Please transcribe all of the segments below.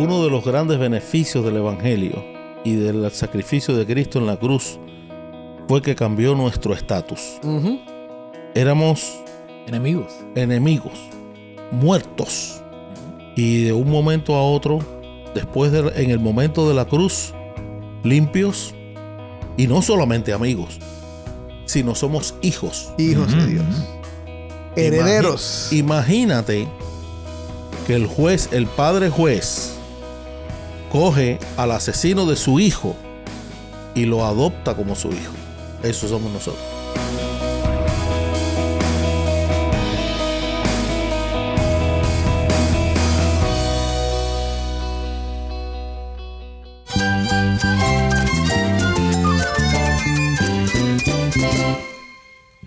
uno de los grandes beneficios del Evangelio y del sacrificio de Cristo en la cruz fue que cambió nuestro estatus. Éramos enemigos. Enemigos, muertos. Y de un momento a otro, después de, en el momento de la cruz, limpios y no solamente amigos, sino somos hijos. Hijos de Dios. Herederos. imagínate que el juez, el padre juez, coge al asesino de su hijo y lo adopta como su hijo. Eso somos nosotros.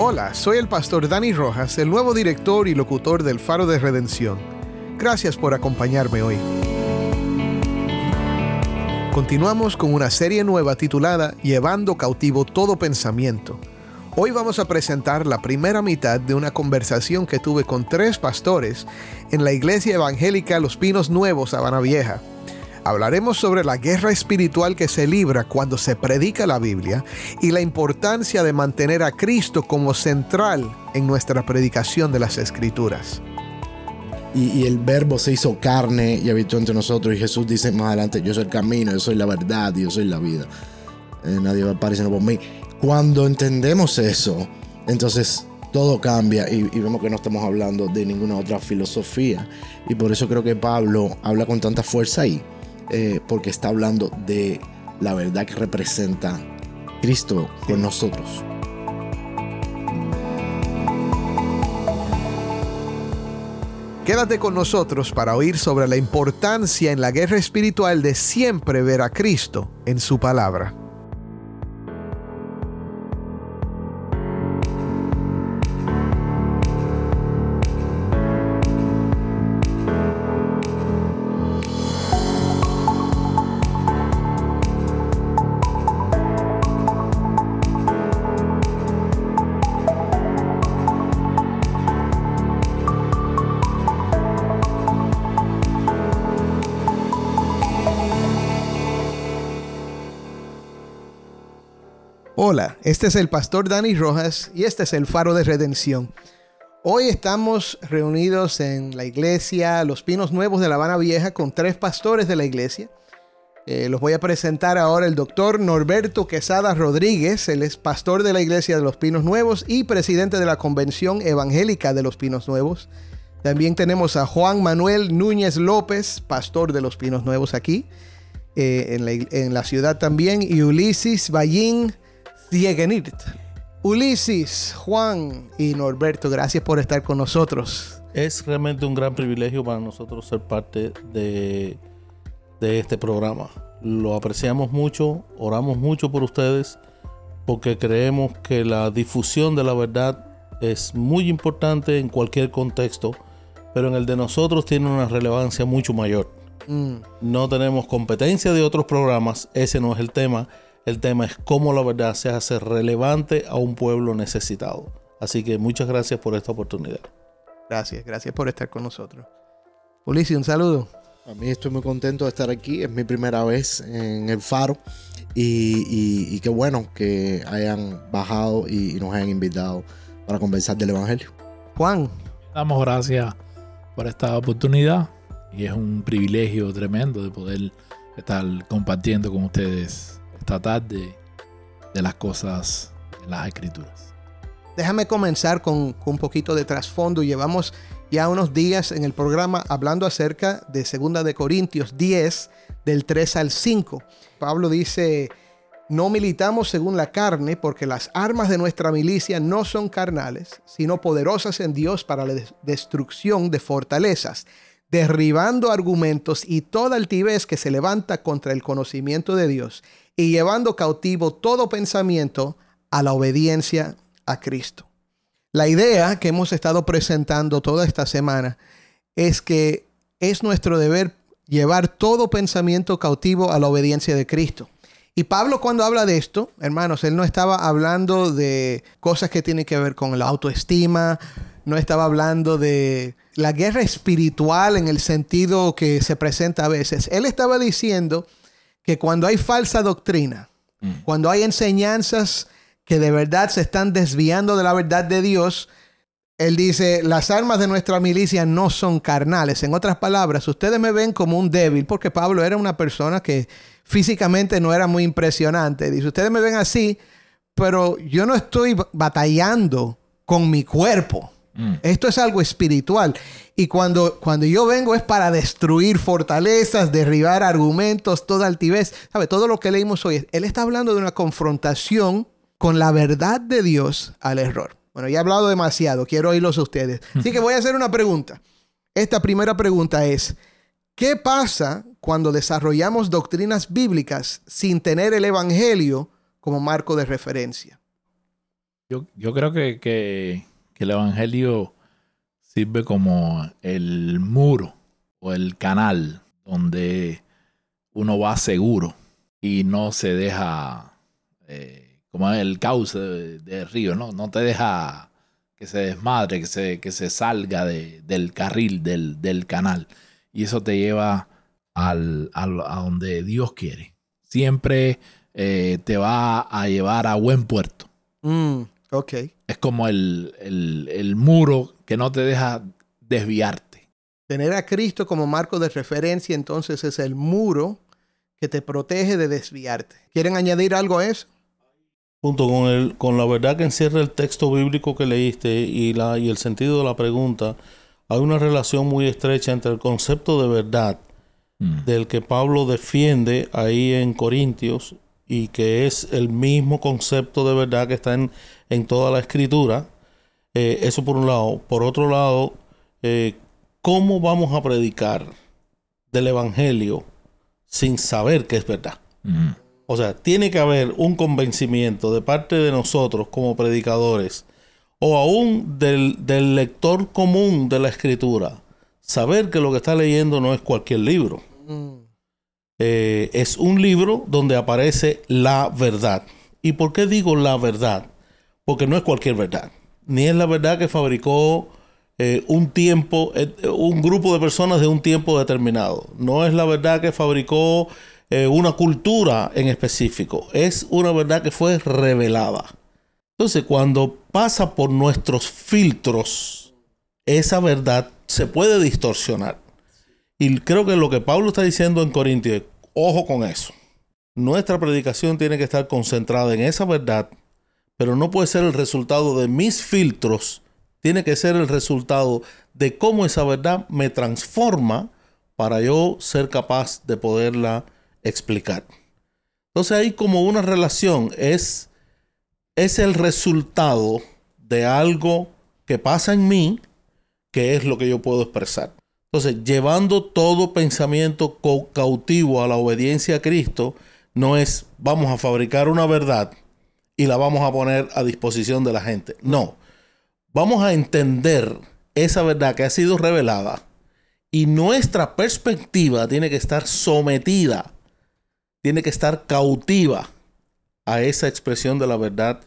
Hola, soy el pastor Dani Rojas, el nuevo director y locutor del Faro de Redención. Gracias por acompañarme hoy. Continuamos con una serie nueva titulada Llevando cautivo todo pensamiento. Hoy vamos a presentar la primera mitad de una conversación que tuve con tres pastores en la iglesia evangélica Los Pinos Nuevos, Habana Vieja. Hablaremos sobre la guerra espiritual que se libra cuando se predica la Biblia y la importancia de mantener a Cristo como central en nuestra predicación de las Escrituras. Y, el verbo se hizo carne y habitó entre nosotros. Y Jesús dice más adelante, yo soy el camino, yo soy la verdad, yo soy la vida. Eh, nadie va a por mí. Cuando entendemos eso, entonces todo cambia y, y, vemos que no estamos hablando de ninguna otra filosofía. Y por eso creo que Pablo habla con tanta fuerza ahí. Eh, porque está hablando de la verdad que representa Cristo con nosotros. Quédate con nosotros para oír sobre la importancia en la guerra espiritual de siempre ver a Cristo en su palabra. Este es el pastor Dani Rojas y este es el Faro de Redención. Hoy estamos reunidos en la iglesia Los Pinos Nuevos de La Habana Vieja con tres pastores de la iglesia. Eh, los voy a presentar ahora el doctor Norberto Quesada Rodríguez, él es pastor de la iglesia de Los Pinos Nuevos y presidente de la Convención Evangélica de Los Pinos Nuevos. También tenemos a Juan Manuel Núñez López, pastor de Los Pinos Nuevos aquí, eh, en, la, ciudad también, y Ulises Ballín Diegenit. Ulises, Juan y Norberto, gracias por estar con nosotros. Es realmente un gran privilegio para nosotros ser parte de, de este programa. Lo apreciamos mucho, oramos mucho por ustedes, porque creemos que la difusión de la verdad es muy importante en cualquier contexto, pero en el de nosotros tiene una relevancia mucho mayor. Mm. No tenemos competencia de otros programas, ese no es el tema el tema es cómo la verdad se hace relevante a un pueblo necesitado. Así que muchas gracias por esta oportunidad. Gracias, gracias por estar con nosotros. Ulises, un saludo. A mí estoy muy contento de estar aquí. Es mi primera vez en el Faro. Y, qué bueno que hayan bajado y, nos hayan invitado para conversar del Evangelio. Juan. Damos gracias por esta oportunidad. Y es un privilegio tremendo de poder estar compartiendo con ustedes de, las cosas en las escrituras. Déjame comenzar con, un poquito de trasfondo. Llevamos ya unos días en el programa hablando acerca de 2 de Corintios 10, del 3 al 5. Pablo dice, no militamos según la carne, porque las armas de nuestra milicia no son carnales, sino poderosas en Dios para la destrucción de fortalezas, derribando argumentos y toda altivez que se levanta contra el conocimiento de Dios, y llevando cautivo todo pensamiento a la obediencia a Cristo. La idea que hemos estado presentando toda esta semana es que es nuestro deber llevar todo pensamiento cautivo a la obediencia de Cristo. Y Pablo cuando habla de esto, hermanos, él no estaba hablando de cosas que tienen que ver con la autoestima, no estaba hablando de la guerra espiritual en el sentido que se presenta a veces. Él estaba diciendo que cuando hay falsa doctrina, mm. cuando hay enseñanzas que de verdad se están desviando de la verdad de Dios, él dice, las armas de nuestra milicia no son carnales. En otras palabras, ustedes me ven como un débil, porque Pablo era una persona que físicamente no era muy impresionante. Dice, ustedes me ven así, pero yo no estoy batallando con mi cuerpo. Mm. Esto es algo espiritual. Y cuando, cuando yo vengo es para destruir fortalezas, derribar argumentos, toda altivez. ¿Sabe? Todo lo que leímos hoy. Él está hablando de una confrontación con la verdad de Dios al error. Bueno, ya he hablado demasiado, quiero oírlos a ustedes. Así que voy a hacer una pregunta. Esta primera pregunta es, ¿qué pasa cuando desarrollamos doctrinas bíblicas sin tener el Evangelio como marco de referencia? Yo, creo que, que, el Evangelio sirve como el muro o el canal donde uno va seguro y no se deja... Eh, como el cauce del río, ¿no? No te deja que se desmadre, que se, que se salga del carril, del, canal. Y eso te lleva al, a donde Dios quiere. Siempre eh, te va a llevar a buen puerto. Mm, ok. Es como el, el muro que no te deja desviarte. Tener a Cristo como marco de referencia entonces es el muro que te protege de desviarte. ¿Quieren añadir algo a eso? junto con, el, con la verdad que encierra el texto bíblico que leíste y, la, y el sentido de la pregunta, hay una relación muy estrecha entre el concepto de verdad mm. del que Pablo defiende ahí en Corintios y que es el mismo concepto de verdad que está en, en toda la escritura. Eh, eso por un lado. Por otro lado, eh, ¿cómo vamos a predicar del Evangelio sin saber que es verdad? Mm. O sea, tiene que haber un convencimiento de parte de nosotros como predicadores o aún del, lector común de la escritura. Saber que lo que está leyendo no es cualquier libro. Mm. Eh, es un libro donde aparece la verdad. ¿Y por qué digo la verdad? Porque no es cualquier verdad. Ni es la verdad que fabricó eh, un tiempo, eh, un grupo de personas de un tiempo determinado. No es la verdad que fabricó eh, una cultura en específico. Es una verdad que fue revelada. Entonces, cuando pasa por nuestros filtros, esa verdad se puede distorsionar. Y creo que lo que Pablo está diciendo en Corintios, ojo con eso. Nuestra predicación tiene que estar concentrada en esa verdad, pero no puede ser el resultado de mis filtros, tiene que ser el resultado de cómo esa verdad me transforma para yo ser capaz de poderla explicar. Entonces hay como una relación, es, es el resultado de algo que pasa en mí, que es lo que yo puedo expresar. Entonces, llevando todo pensamiento cautivo a la obediencia a Cristo, no es vamos a fabricar una verdad y la vamos a poner a disposición de la gente. No, vamos a entender esa verdad que ha sido revelada y nuestra perspectiva tiene que estar sometida tiene que estar cautiva a esa expresión de la verdad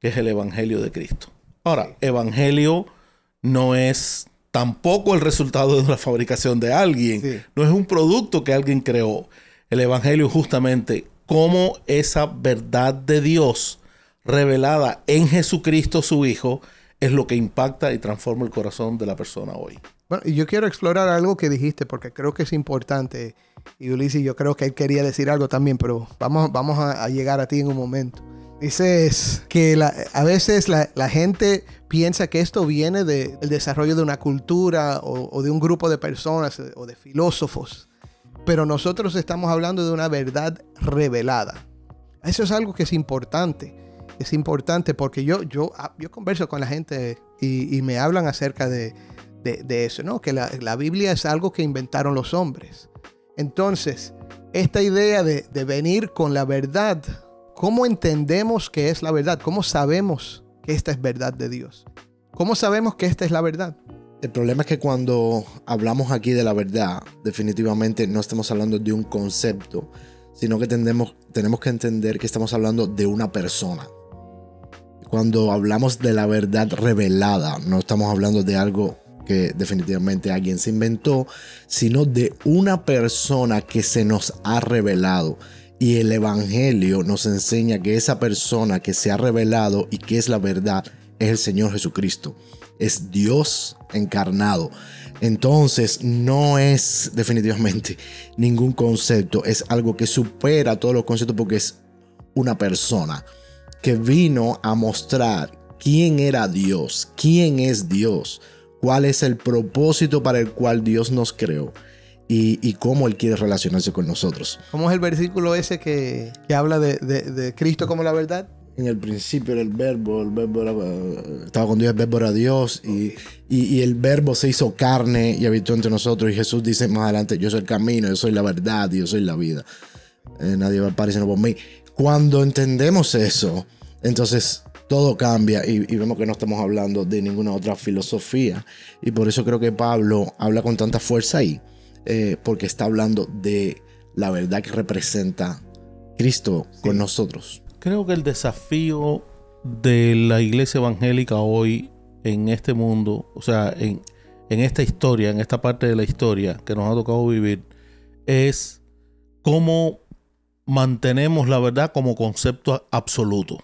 que es el Evangelio de Cristo. Ahora, Evangelio no es tampoco el resultado de la fabricación de alguien, no es un producto que alguien creó. El Evangelio justamente como esa verdad de Dios revelada en Jesucristo su Hijo es lo que impacta y transforma el corazón de la persona hoy. Bueno, y yo quiero explorar algo que dijiste porque creo que es importante. Y Ulises, yo creo que él quería decir algo también, pero vamos, vamos a, llegar a ti en un momento. Dices que a veces la, gente piensa que esto viene del desarrollo de una cultura o, de un grupo de personas o de filósofos, pero nosotros estamos hablando de una verdad revelada. Eso es algo que es importante. Es importante porque yo, yo, ah, yo converso con la gente y, y me hablan acerca de, de, de eso, ¿no? Que la, la, Biblia es algo que inventaron los hombres. Entonces, esta idea de, de venir con la verdad, ¿cómo entendemos que es la verdad? ¿Cómo sabemos que esta es verdad de Dios? ¿Cómo sabemos que esta es la verdad? El problema es que cuando hablamos aquí de la verdad, definitivamente no estamos hablando de un concepto, sino que tenemos, tenemos que entender que estamos hablando de una persona. Cuando hablamos de la verdad revelada, no estamos hablando de algo que definitivamente alguien se inventó, sino de una persona que se nos ha revelado. Y el Evangelio nos enseña que esa persona que se ha revelado y que es la verdad es el Señor Jesucristo. Es Dios encarnado. Entonces no es definitivamente ningún concepto, es algo que supera todos los conceptos porque es una persona que vino a mostrar quién era Dios, quién es Dios, cuál es el propósito para el cual Dios nos creó y, y cómo Él quiere relacionarse con nosotros. ¿Cómo es el versículo ese que, que habla de, de, de Cristo como la verdad? en el principio era el verbo, el verbo era, estaba con Dios, el verbo era Dios, y, y, y, el verbo se hizo carne y habitó entre nosotros. Y Jesús dice más adelante, yo soy el camino, yo soy la verdad yo soy la vida. Eh, nadie va a aparecer por mí. Cuando entendemos eso, entonces todo cambia y, y, vemos que no estamos hablando de ninguna otra filosofía. Y por eso creo que Pablo habla con tanta fuerza ahí, eh, porque está hablando de la verdad que representa Cristo con nosotros creo que el desafío de la iglesia evangélica hoy en este mundo, o sea, en, en, esta historia, en esta parte de la historia que nos ha tocado vivir, es cómo mantenemos la verdad como concepto absoluto.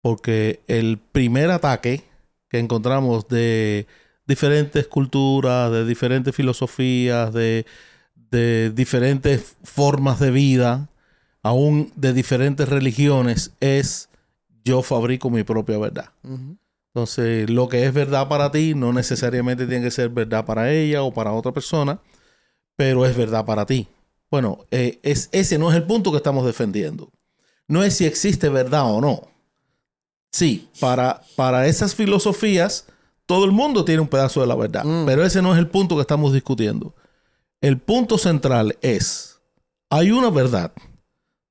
Porque el primer ataque que encontramos de diferentes culturas, de diferentes filosofías, de, de diferentes formas de vida, aún de diferentes religiones, es yo fabrico mi propia verdad. Uh -huh. Entonces, lo que es verdad para ti no necesariamente tiene que ser verdad para ella o para otra persona, pero es verdad para ti. Bueno, eh, es, ese no es el punto que estamos defendiendo. No es si existe verdad o no. Sí, para, para esas filosofías, todo el mundo tiene un pedazo de la verdad, mm. pero ese no es el punto que estamos discutiendo. El punto central es, hay una verdad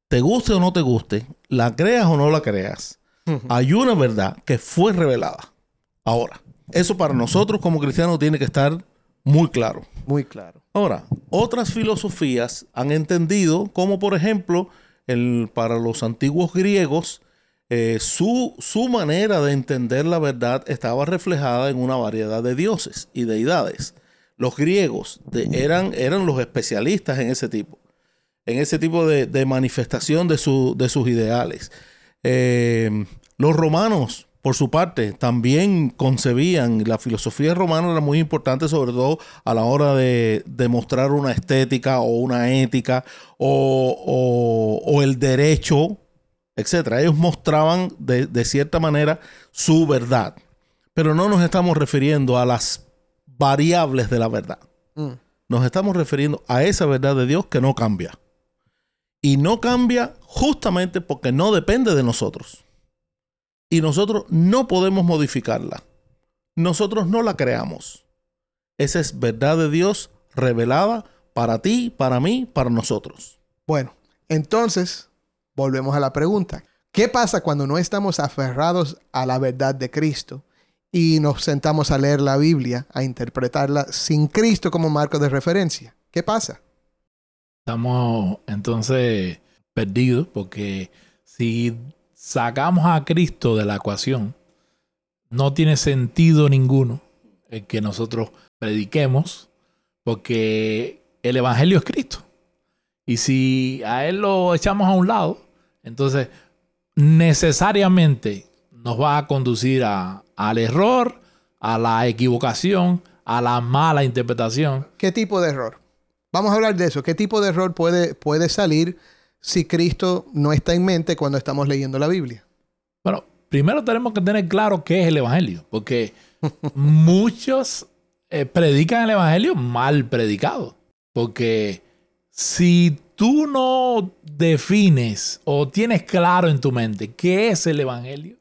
te guste o no te guste, la creas o no la creas, uh -huh. hay una verdad que fue revelada. Ahora, eso para nosotros como cristianos tiene que estar muy claro. Muy claro. Ahora, otras filosofías han entendido, como por ejemplo, el, para los antiguos griegos, eh, su, su manera de entender la verdad estaba reflejada en una variedad de dioses y deidades. Los griegos de, eran, eran los especialistas en ese tipo en ese tipo de, de manifestación de, su, de, sus ideales. Eh, los romanos, por su parte, también concebían, la filosofía romana era muy importante, sobre todo a la hora de demostrar una estética o una ética o, o, o el derecho, etc. Ellos mostraban de, de cierta manera su verdad, pero no nos estamos refiriendo a las variables de la verdad. Mm. Nos estamos refiriendo a esa verdad de Dios que no cambia y no cambia justamente porque no depende de nosotros. Y nosotros no podemos modificarla. Nosotros no la creamos. Esa es verdad de Dios revelada para ti, para mí, para nosotros. Bueno, entonces volvemos a la pregunta. ¿Qué pasa cuando no estamos aferrados a la verdad de Cristo y nos sentamos a leer la Biblia, a interpretarla sin Cristo como marco de referencia? ¿Qué pasa? Estamos entonces perdidos porque si sacamos a Cristo de la ecuación, no tiene sentido ninguno el que nosotros prediquemos porque el Evangelio es Cristo. Y si a Él lo echamos a un lado, entonces necesariamente nos va a conducir a, al error, a la equivocación, a la mala interpretación. ¿Qué tipo de error? Vamos a hablar de eso. ¿Qué tipo de error puede, puede salir si Cristo no está en mente cuando estamos leyendo la Biblia? Bueno, primero tenemos que tener claro qué es el Evangelio, porque muchos eh, predican el Evangelio mal predicado. Porque si tú no defines o tienes claro en tu mente qué es el Evangelio,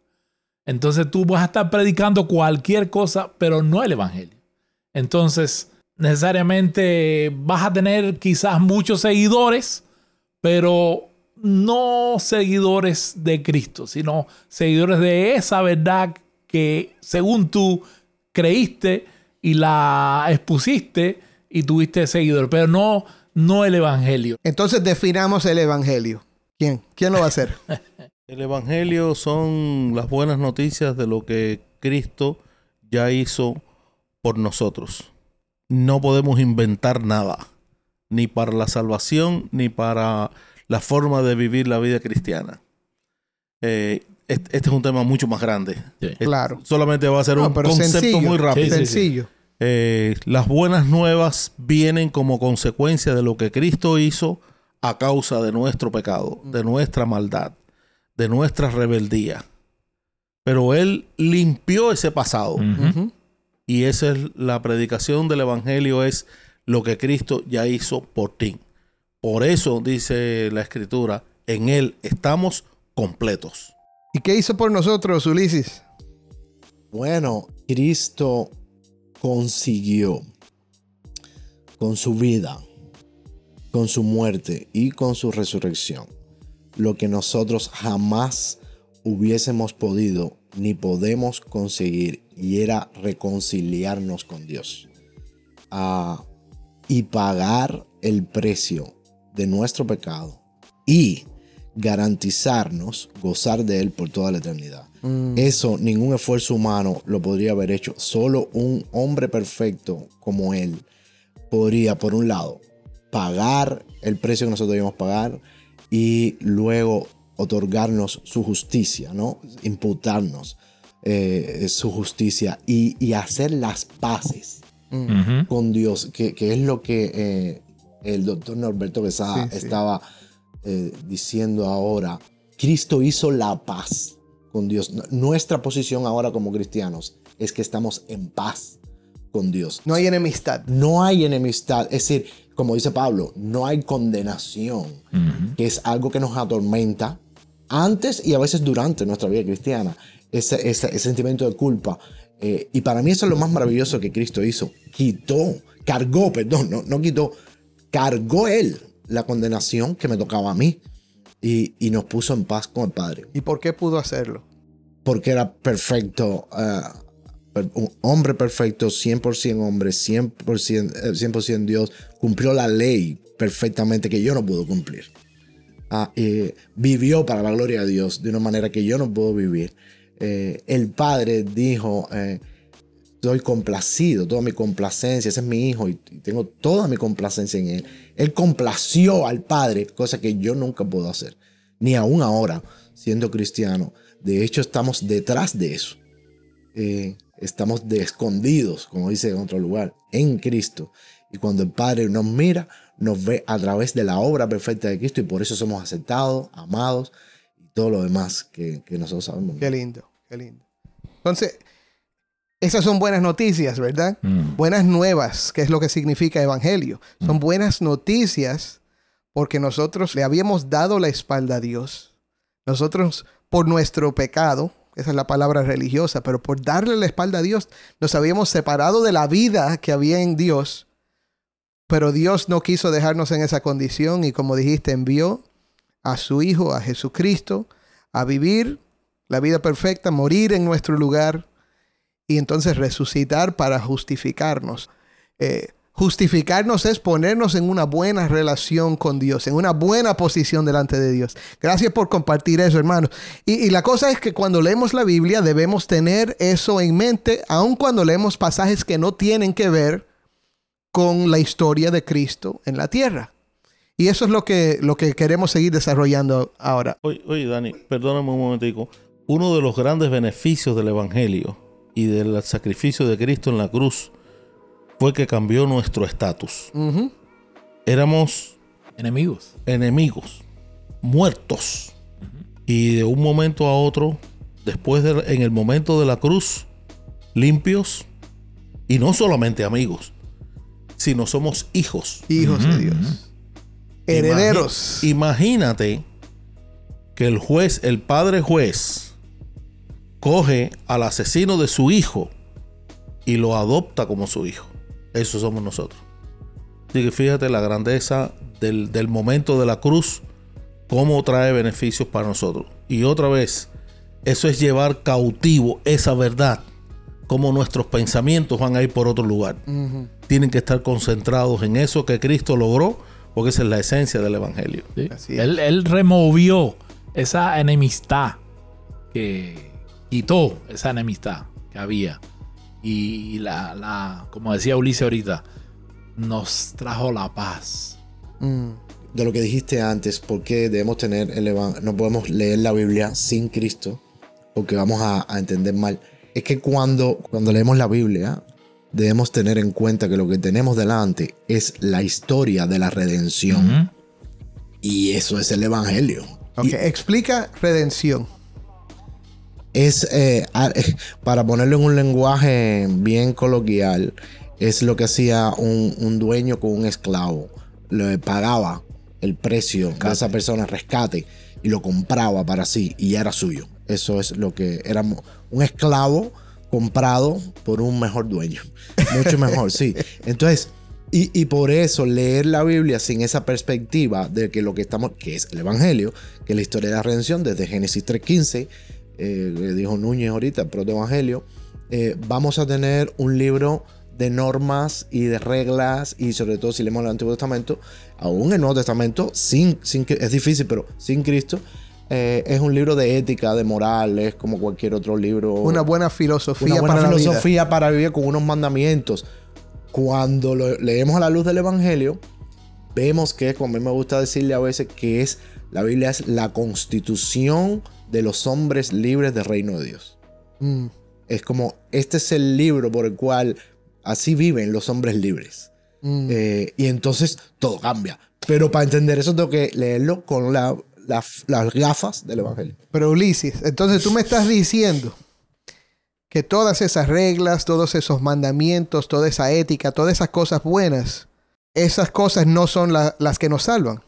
entonces tú vas a estar predicando cualquier cosa, pero no el Evangelio. Entonces, necesariamente vas a tener quizás muchos seguidores, pero no seguidores de Cristo, sino seguidores de esa verdad que según tú creíste y la expusiste y tuviste seguidores, pero no, no el Evangelio. Entonces definamos el Evangelio. ¿Quién? ¿Quién lo va a hacer? el Evangelio son las buenas noticias de lo que Cristo ya hizo por nosotros. No podemos inventar nada, ni para la salvación, ni para la forma de vivir la vida cristiana. Eh, este, es un tema mucho más grande. Claro. Solamente va a ser un concepto muy rápido. sencillo. Eh, las buenas nuevas vienen como consecuencia de lo que Cristo hizo a causa de nuestro pecado, de nuestra maldad, de nuestra rebeldía. Pero Él limpió ese pasado. Y esa es la predicación del Evangelio, es lo que Cristo ya hizo por ti. Por eso dice la Escritura, en Él estamos completos. ¿Y qué hizo por nosotros, Ulises? Bueno, Cristo consiguió con su vida, con su muerte y con su resurrección lo que nosotros jamás hubiésemos podido ni podemos conseguir y era reconciliarnos con Dios ah, y pagar el precio de nuestro pecado y garantizarnos gozar de Él por toda la eternidad. Mm. Eso ningún esfuerzo humano lo podría haber hecho. Solo un hombre perfecto como Él podría, por un lado, pagar el precio que nosotros debíamos pagar y luego otorgarnos su justicia, ¿no? Imputarnos eh, su justicia y, hacer las paces con Dios, que, es lo que eh, el doctor Norberto Besada estaba eh, diciendo ahora. Cristo hizo la paz con Dios. Nuestra posición ahora como cristianos es que estamos en paz con Dios. No hay enemistad. No hay enemistad. Es decir, como dice Pablo, no hay condenación, que es algo que nos atormenta antes y a veces durante nuestra vida cristiana. Ese, ese, sentimiento de culpa. Eh, y para mí eso es lo más maravilloso que Cristo hizo. Quitó, cargó, perdón, no, no quitó, cargó Él la condenación que me tocaba a mí y, nos puso en paz con el Padre. ¿Y por qué pudo hacerlo? Porque era perfecto, uh, un hombre perfecto, 100% hombre, 100%, 100 eh, Dios, cumplió la ley perfectamente que yo no puedo cumplir. Ah, vivió para la gloria de Dios de una manera que yo no puedo vivir. Eh, el Padre dijo, estoy complacido, toda mi complacencia, ese es mi hijo y tengo toda mi complacencia en él. Él complació al Padre, cosa que yo nunca puedo hacer, ni aún ahora, siendo cristiano. De hecho, estamos detrás de eso. Eh, estamos de escondidos, como dice en otro lugar, en Cristo. Y cuando el Padre nos mira, nos ve a través de la obra perfecta de Cristo y por eso somos aceptados, amados todo lo demás que, que nosotros sabemos. Qué lindo, qué lindo. Entonces, esas son buenas noticias, ¿verdad? Mm. Buenas nuevas, que es lo que significa evangelio. Son mm. buenas noticias porque nosotros le habíamos dado la espalda a Dios. Nosotros, por nuestro pecado, esa es la palabra religiosa, pero por darle la espalda a Dios, nos habíamos separado de la vida que había en Dios. Pero Dios no quiso dejarnos en esa condición y como dijiste, envió a su Hijo, a Jesucristo, a vivir la vida perfecta, morir en nuestro lugar y entonces resucitar para justificarnos. Eh, justificarnos es ponernos en una buena relación con Dios, en una buena posición delante de Dios. Gracias por compartir eso, hermanos. Y, la cosa es que cuando leemos la Biblia debemos tener eso en mente, aun cuando leemos pasajes que no tienen que ver con la historia de Cristo en la tierra. Y eso es lo que, lo que queremos seguir desarrollando ahora. Oye, oye Dani, perdóname un momentico. Uno de los grandes beneficios del Evangelio y del sacrificio de Cristo en la cruz fue que cambió nuestro estatus. Éramos enemigos. Enemigos, muertos. Y de un momento a otro, después de, en el momento de la cruz, limpios y no solamente amigos, sino somos hijos. Hijos de Dios. Herederos. Imagínate que el juez, el padre juez, coge al asesino de su hijo y lo adopta como su hijo. Eso somos nosotros. Así que fíjate la grandeza del, del momento de la cruz, cómo trae beneficios para nosotros. Y otra vez, eso es llevar cautivo esa verdad, cómo nuestros pensamientos van a ir por otro lugar. Tienen que estar concentrados en eso que Cristo logró, porque esa es la esencia del Evangelio. ¿sí? Así es. Él, él removió esa enemistad que quitó esa enemistad que había. Y la, la, como decía Ulises ahorita, nos trajo la paz. Mm. de lo que dijiste antes, ¿por qué debemos tener el evan- no podemos leer la Biblia sin Cristo? Porque vamos a, a entender mal. Es que cuando, cuando leemos la Biblia, debemos tener en cuenta que lo que tenemos delante es la historia de la redención. Y eso es el Evangelio. Ok, Y explica redención. es, eh, a- para ponerlo en un lenguaje bien coloquial, es lo que hacía un, un dueño con un esclavo. Le pagaba el precio de esa persona, rescate, y lo compraba para sí, y ya era suyo. Eso es lo que era un esclavo comprado por un mejor dueño. Mucho mejor, sí. Entonces, y, y por eso leer la Biblia sin esa perspectiva de que lo que estamos, que es el Evangelio, que es la historia de la redención desde Génesis 3.15, eh, dijo Núñez ahorita, el protoevangelio, eh, vamos a tener un libro de normas y de reglas y sobre todo si leemos el Antiguo Testamento, aún el Nuevo Testamento, sin, sin, es difícil, pero sin Cristo, eh, es un libro de ética, de morales, como cualquier otro libro. Una buena filosofía Una buena para la vida. filosofía para vivir con unos mandamientos. Cuando lo leemos a la luz del Evangelio, vemos que, como a mí me gusta decirle a veces, que es la Biblia es la constitución de los hombres libres del reino de Dios. Mm. Es como, este es el libro por el cual así viven los hombres libres. Mm. Eh, y entonces todo cambia. Pero para entender eso tengo que leerlo con la- la- las gafas del Evangelio. Pero Ulises, entonces tú me estás diciendo que todas esas reglas, todos esos mandamientos, toda esa ética, todas esas cosas buenas, esas cosas no son la- las que nos salvan.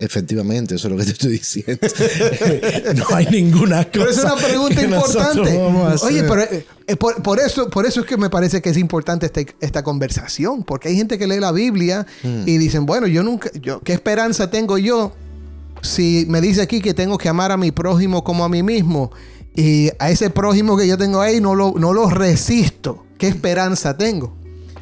Efectivamente, eso es lo que te estoy diciendo. no hay ninguna cosa. Pero es una pregunta importante. Oye, pero eh, eh, por, por eso, por eso es que me parece que es importante este- esta conversación, porque hay gente que lee la Biblia Mm. y dicen, bueno, yo nunca, yo, ¿qué esperanza tengo yo si me dice aquí que tengo que amar a mi prójimo como a mí mismo y a ese prójimo que yo tengo ahí no lo, no lo resisto? ¿Qué esperanza tengo?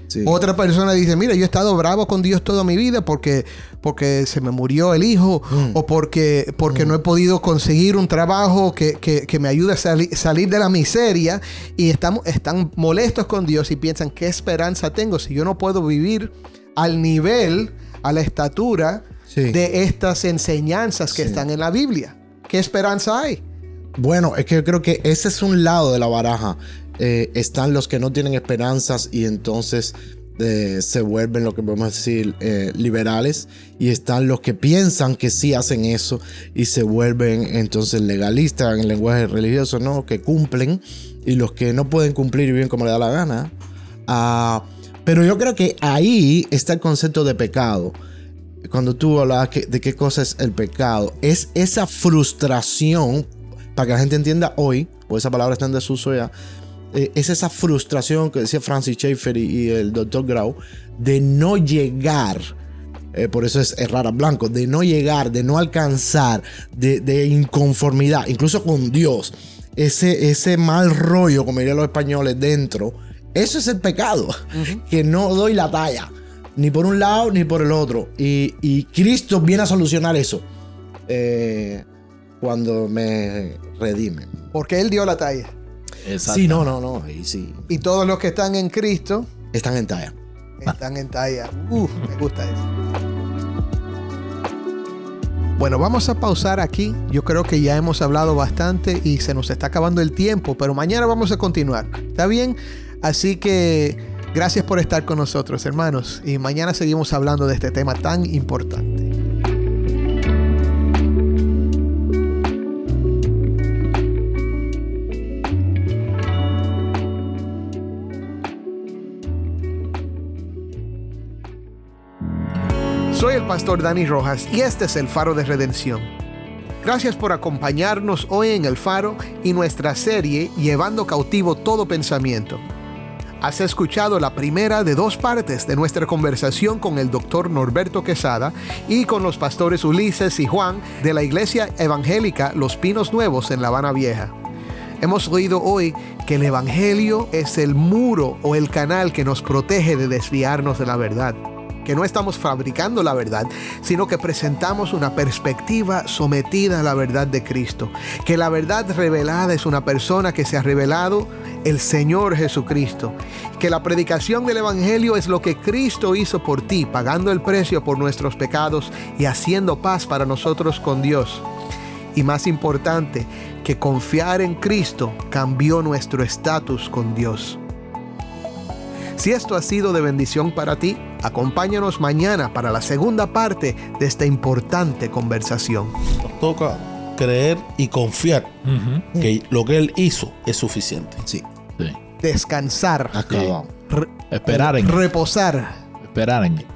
Sí. Otra persona dice, mira, yo he estado bravo con Dios toda mi vida porque, porque se me murió el hijo Mm. o porque, porque no he podido conseguir un trabajo que, que- que me ayude a sali- salir de la miseria y estamos, están molestos con Dios y piensan, ¿qué esperanza tengo si yo no puedo vivir al nivel, a la estatura Sí. de estas enseñanzas que Sí. están en la Biblia? ¿Qué esperanza hay? Bueno, es que yo creo que ese es un lado de la baraja. Eh, están los que no tienen esperanzas y entonces eh, se vuelven lo que podemos decir eh, liberales y están los que piensan que sí hacen eso y se vuelven entonces legalistas en el lenguaje religioso, ¿no? Que cumplen y los que no pueden cumplir y viven como le da la gana. Ah, pero yo creo que ahí está el concepto de pecado cuando tú hablabas que- de qué cosa es el pecado, es esa frustración, para que la gente entienda hoy, o esa palabra está en desuso ya, eh, es esa frustración que decía Francis Schaeffer y, y el doctor Grau, de no llegar, eh, por eso es errar a blanco, de no llegar, de no alcanzar, de, de inconformidad, incluso con Dios, ese, ese mal rollo, como dirían los españoles, dentro, eso es el pecado, que no doy la talla ni por un lado ni por el otro. Y, y Cristo viene a solucionar eso eh, cuando me redime. Porque Él dio la talla. Exacto. Sí, no, no, no, ahí sí. Y todos los que están en Cristo Están en talla. están en talla. Uf, me gusta eso. Bueno, vamos a pausar aquí. Yo creo que ya hemos hablado bastante y se nos está acabando el tiempo, pero mañana vamos a continuar. ¿Está bien? Así que gracias por estar con nosotros, hermanos. Y mañana seguimos hablando de este tema tan importante. Soy el pastor Dani Rojas y este es el Faro de Redención. Gracias por acompañarnos hoy en el Faro y nuestra serie Llevando cautivo todo pensamiento. Has escuchado la primera de dos partes de nuestra conversación con el doctor Norberto Quesada y con los pastores Ulises y Juan de la Iglesia Evangélica Los Pinos Nuevos en La Habana Vieja. Hemos oído hoy que el Evangelio es el muro o el canal que nos protege de desviarnos de la verdad que no estamos fabricando la verdad, sino que presentamos una perspectiva sometida a la verdad de Cristo. Que la verdad revelada es una persona que se ha revelado el Señor Jesucristo. Que la predicación del Evangelio es lo que Cristo hizo por ti, pagando el precio por nuestros pecados y haciendo paz para nosotros con Dios. Y más importante, que confiar en Cristo cambió nuestro estatus con Dios. Si esto ha sido de bendición para ti, acompáñanos mañana para la segunda parte de esta importante conversación. Nos toca creer y confiar que lo que Él hizo es suficiente. Sí. Sí. Descansar. Acabado. Esperar en reposar. Esperar en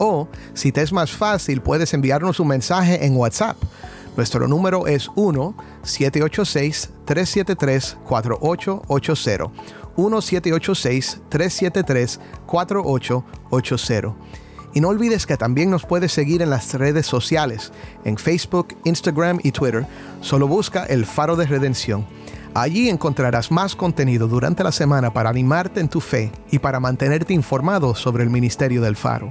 o, si te es más fácil, puedes enviarnos un mensaje en WhatsApp. Nuestro número es 1-786-373-4880. 1-786-373-4880. Y no olvides que también nos puedes seguir en las redes sociales, en Facebook, Instagram y Twitter. Solo busca el Faro de Redención. Allí encontrarás más contenido durante la semana para animarte en tu fe y para mantenerte informado sobre el ministerio del Faro.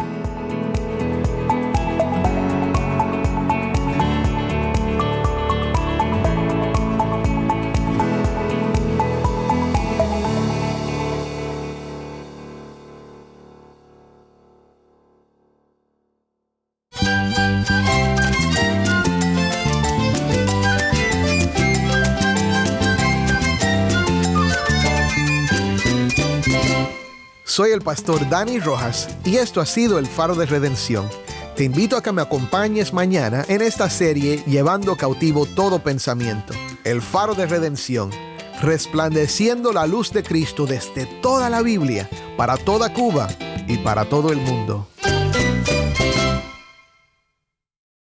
pastor Dani Rojas y esto ha sido el Faro de Redención. Te invito a que me acompañes mañana en esta serie Llevando cautivo todo pensamiento. El Faro de Redención, resplandeciendo la luz de Cristo desde toda la Biblia, para toda Cuba y para todo el mundo.